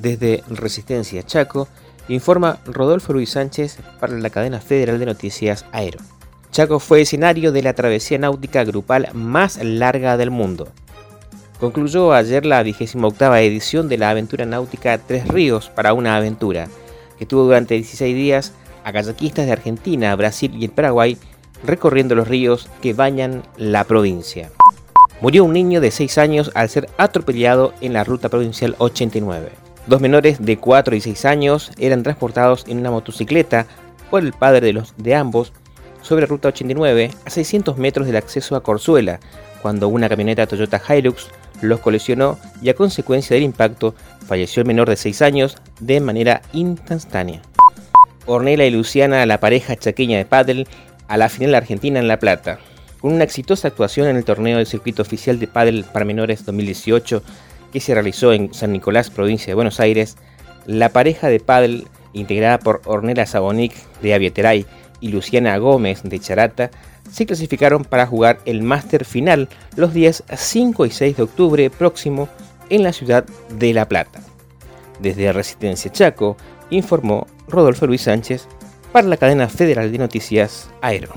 Desde Resistencia Chaco, informa Rodolfo Luis Sánchez para la cadena federal de noticias Aero. Chaco fue escenario de la travesía náutica grupal más larga del mundo. Concluyó ayer la vigésima octava edición de la aventura náutica Tres Ríos para una aventura, que tuvo durante 16 días a kayakistas de Argentina, Brasil y el Paraguay recorriendo los ríos que bañan la provincia. Murió un niño de 6 años al ser atropellado en la ruta provincial 89. Dos menores de 4 y 6 años eran transportados en una motocicleta por el padre de, los, de ambos sobre Ruta 89 a 600 metros del acceso a Corzuela, cuando una camioneta Toyota Hilux los colisionó y a consecuencia del impacto falleció el menor de 6 años de manera instantánea. Ornella y Luciana, la pareja chaqueña de pádel, a la final argentina en La Plata. Con una exitosa actuación en el torneo del circuito oficial de pádel para menores 2018 que se realizó en San Nicolás, provincia de Buenos Aires, la pareja de pádel integrada por Ornella Sabonic de Avieteray y Luciana Gómez de Charata se clasificaron para jugar el máster final los días 5 y 6 de octubre próximo en la ciudad de La Plata. Desde Resistencia Chaco, informó Rodolfo Luis Sánchez para la cadena federal de noticias Aero.